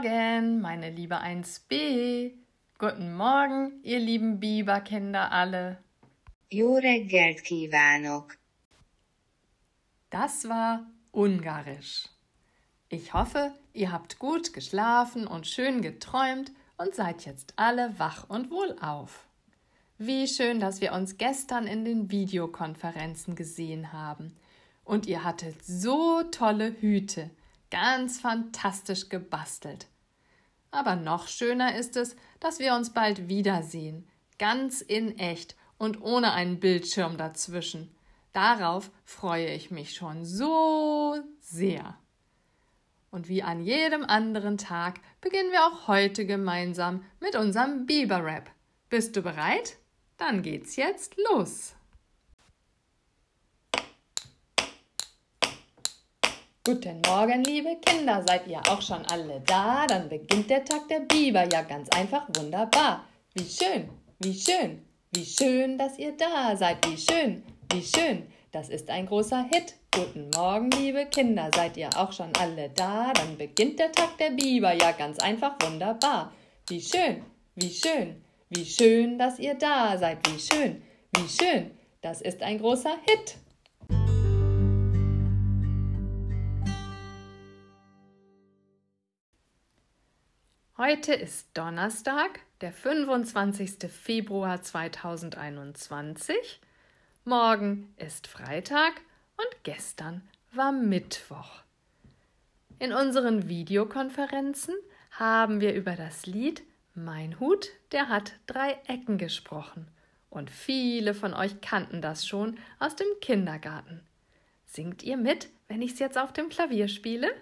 Guten Morgen, meine liebe 1b. Guten Morgen, ihr lieben Biberkinder alle. Jó reggelt kívánok! Das war Ungarisch. Ich hoffe, ihr habt gut geschlafen und schön geträumt und seid jetzt alle wach und wohlauf. Wie schön, dass wir uns gestern in den Videokonferenzen gesehen haben. Und ihr hattet so tolle Hüte, ganz fantastisch gebastelt. Aber noch schöner ist es, dass wir uns bald wiedersehen, ganz in echt und ohne einen Bildschirm dazwischen. Darauf freue ich mich schon so sehr. Und wie an jedem anderen Tag beginnen wir auch heute gemeinsam mit unserem Biber-Rap. Bist du bereit? Dann geht's jetzt los. Guten Morgen, liebe Kinder, seid ihr auch schon alle da? Dann beginnt der Tag der Biber, ja ganz einfach wunderbar. Wie schön, wie schön, wie schön, dass ihr da seid, wie schön, wie schön, das ist ein großer Hit. Guten Morgen, liebe Kinder, seid ihr auch schon alle da? Dann beginnt der Tag der Biber, ja ganz einfach wunderbar. Wie schön, wie schön, wie schön, dass ihr da seid, wie schön, wie schön, das ist ein großer Hit. Heute ist Donnerstag, der 25. Februar 2021 Morgen ist Freitag und gestern war Mittwoch. In unseren Videokonferenzen haben wir über das Lied Mein Hut, der hat drei Ecken gesprochen. Und viele von euch kannten das schon aus dem Kindergarten. Singt ihr mit, wenn ich es jetzt auf dem Klavier spiele?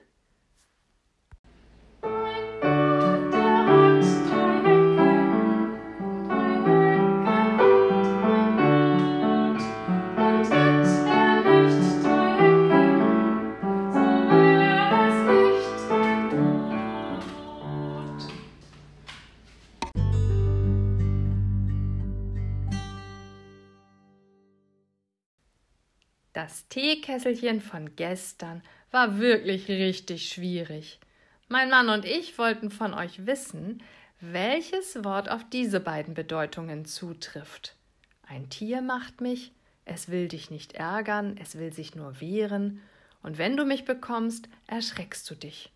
Das Teekesselchen von gestern war wirklich richtig schwierig. Mein Mann und ich wollten von euch wissen, welches Wort auf diese beiden Bedeutungen zutrifft. Ein Tier macht mich, es will dich nicht ärgern, es will sich nur wehren, und wenn du mich bekommst, erschreckst du dich.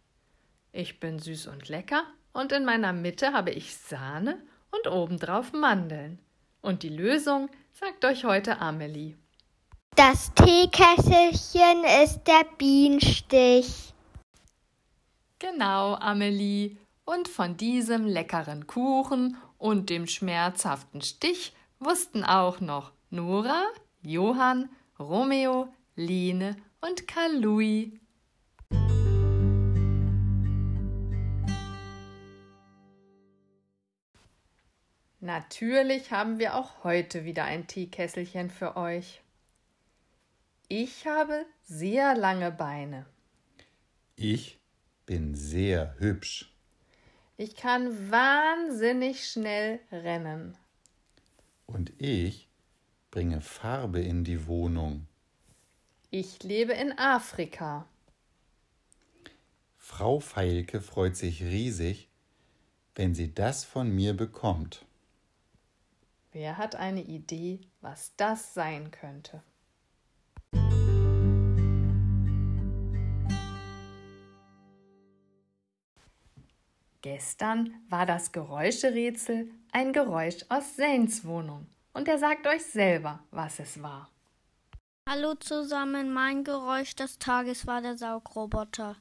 Ich bin süß und lecker, und in meiner Mitte habe ich Sahne und obendrauf Mandeln. Und die Lösung sagt euch heute Amelie. Das Teekesselchen ist der Bienenstich. Genau, Amelie. Und von diesem leckeren Kuchen und dem schmerzhaften Stich wussten auch noch Nora, Johann, Romeo, Lene und Karl Natürlich haben wir auch heute wieder ein Teekesselchen für euch. Ich habe sehr lange Beine. Ich bin sehr hübsch. Ich kann wahnsinnig schnell rennen. Und ich bringe Farbe in die Wohnung. Ich lebe in Afrika. Frau Feilke freut sich riesig, wenn sie das von mir bekommt. Wer hat eine Idee, was das sein könnte? Gestern war das Geräuscherätsel ein Geräusch aus Zanes Wohnung und er sagt euch selber, was es war. Hallo zusammen, mein Geräusch des Tages war der Saugroboter.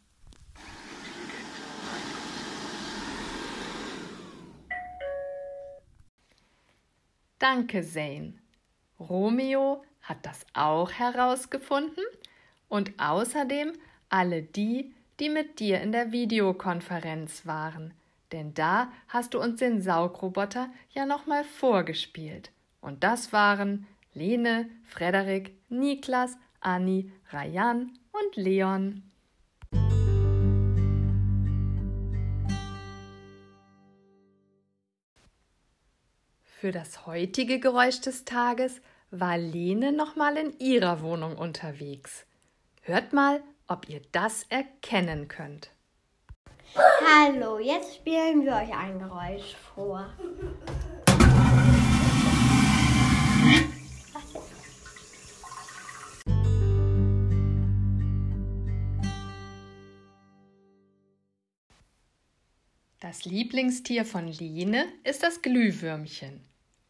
Danke, Zane. Romeo hat das auch herausgefunden und außerdem alle die, die mit dir in der Videokonferenz waren, denn da hast du uns den Saugroboter ja nochmal vorgespielt. Und das waren Lene, Frederik, Niklas, Anni, Rayan und Leon. Für das heutige Geräusch des Tages war Lene nochmal in ihrer Wohnung unterwegs. Hört mal, ob ihr das erkennen könnt. Hallo, jetzt spielen wir euch ein Geräusch vor. Das Lieblingstier von Line ist das Glühwürmchen.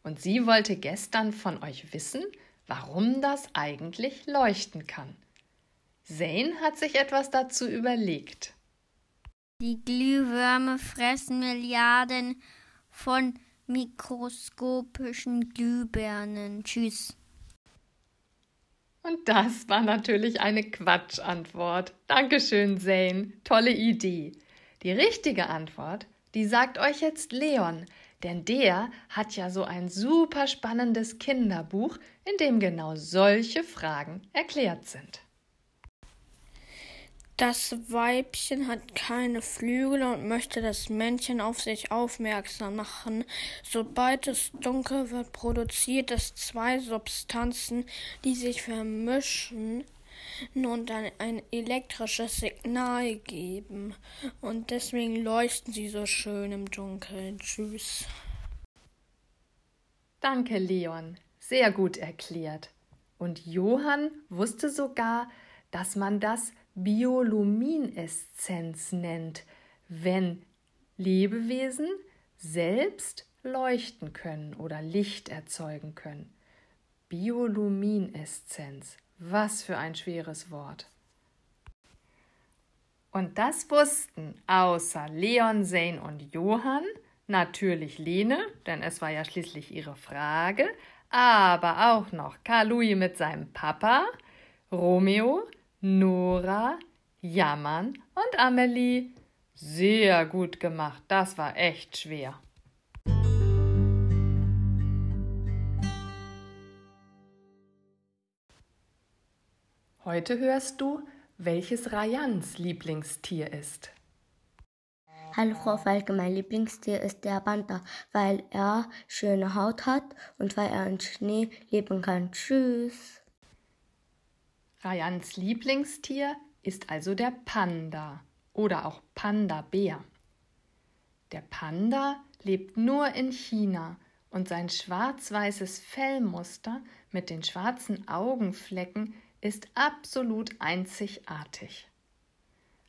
Und sie wollte gestern von euch wissen, warum das eigentlich leuchten kann. Zane hat sich etwas dazu überlegt. Die Glühwürmer fressen Milliarden von mikroskopischen Glühbirnen. Tschüss. Und das war natürlich eine Quatschantwort. Dankeschön, Zane. Tolle Idee. Die richtige Antwort, die sagt euch jetzt Leon, denn der hat ja so ein super spannendes Kinderbuch, in dem genau solche Fragen erklärt sind. Das Weibchen hat keine Flügel und möchte das Männchen auf sich aufmerksam machen. Sobald es dunkel wird, produziert es zwei Substanzen, die sich vermischen und dann ein elektrisches Signal geben. Und deswegen leuchten sie so schön im Dunkeln. Tschüss. Danke, Leon. Sehr gut erklärt. Und Johann wusste sogar, dass man das Biolumineszenz nennt, wenn Lebewesen selbst leuchten können oder Licht erzeugen können. Biolumineszenz. Was für ein schweres Wort. Und das wussten außer Leon, Zane und Johann, natürlich Lene, denn es war ja schließlich ihre Frage, aber auch noch Karl Louis mit seinem Papa, Romeo, Nora, Jammern und Amelie. Sehr gut gemacht, das war echt schwer. Heute hörst du, welches Rayans Lieblingstier ist. Hallo Frau Falke, mein Lieblingstier ist der Panther, weil er schöne Haut hat und weil er im Schnee leben kann. Tschüss. Rayans Lieblingstier ist also der Panda oder auch Panda-Bär. Der Panda lebt nur in China und sein schwarz-weißes Fellmuster mit den schwarzen Augenflecken ist absolut einzigartig.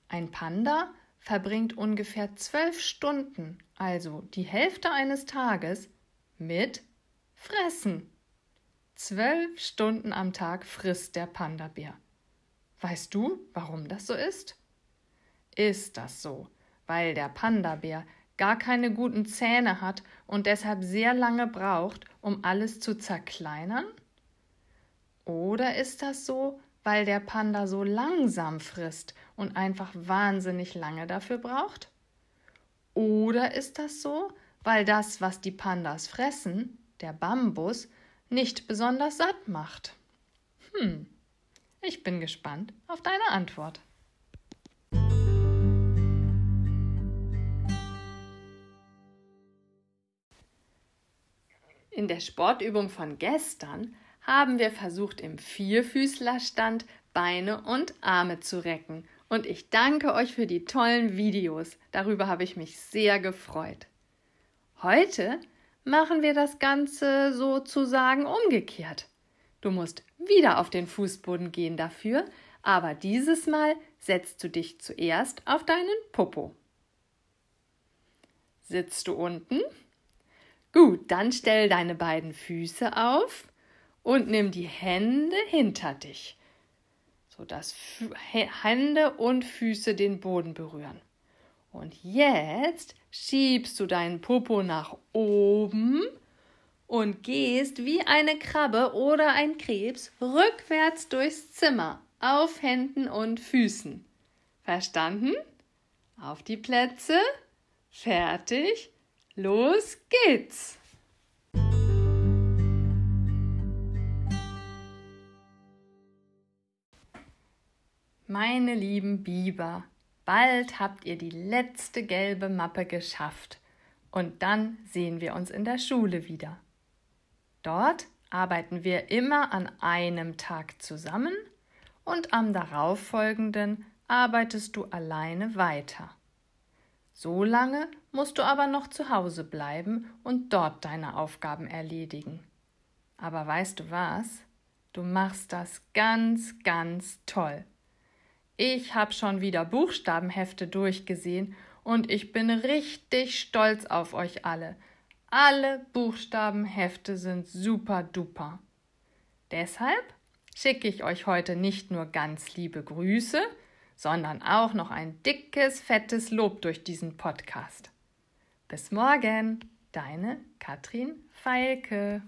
Ein Panda verbringt ungefähr zwölf Stunden, also die Hälfte eines Tages, mit Fressen. Zwölf Stunden am Tag frisst der Panda-Bär. Weißt du, warum das so ist? Ist das so, weil der Panda-Bär gar keine guten Zähne hat und deshalb sehr lange braucht, um alles zu zerkleinern? Oder ist das so, weil der Panda so langsam frisst und einfach wahnsinnig lange dafür braucht? Oder ist das so, weil das, was die Pandas fressen, der Bambus, nicht besonders satt macht? Hm, ich bin gespannt auf deine Antwort. In der Sportübung von gestern haben wir versucht, im Vierfüßlerstand Beine und Arme zu recken. Und ich danke euch für die tollen Videos. Darüber habe ich mich sehr gefreut. Heute machen wir das Ganze sozusagen umgekehrt. Du musst wieder auf den Fußboden gehen dafür, aber dieses Mal setzt du dich zuerst auf deinen Popo. Sitzt du unten? Gut, dann stell deine beiden Füße auf und nimm die Hände hinter dich, sodass Hände und Füße den Boden berühren. Und jetzt schiebst du deinen Popo nach oben und gehst wie eine Krabbe oder ein Krebs rückwärts durchs Zimmer auf Händen und Füßen. Verstanden? Auf die Plätze. Fertig. Los geht's. Meine lieben Biber, Bald habt ihr die letzte gelbe Mappe geschafft und dann sehen wir uns in der Schule wieder. Dort arbeiten wir immer an einem Tag zusammen und am darauffolgenden arbeitest du alleine weiter. So lange musst du aber noch zu Hause bleiben und dort deine Aufgaben erledigen. Aber weißt du was? Du machst das ganz, ganz toll. Ich habe schon wieder Buchstabenhefte durchgesehen und ich bin richtig stolz auf euch alle. Alle Buchstabenhefte sind super duper. Deshalb schicke ich euch heute nicht nur ganz liebe Grüße, sondern auch noch ein dickes, fettes Lob durch diesen Podcast. Bis morgen, deine Katrin Feilke.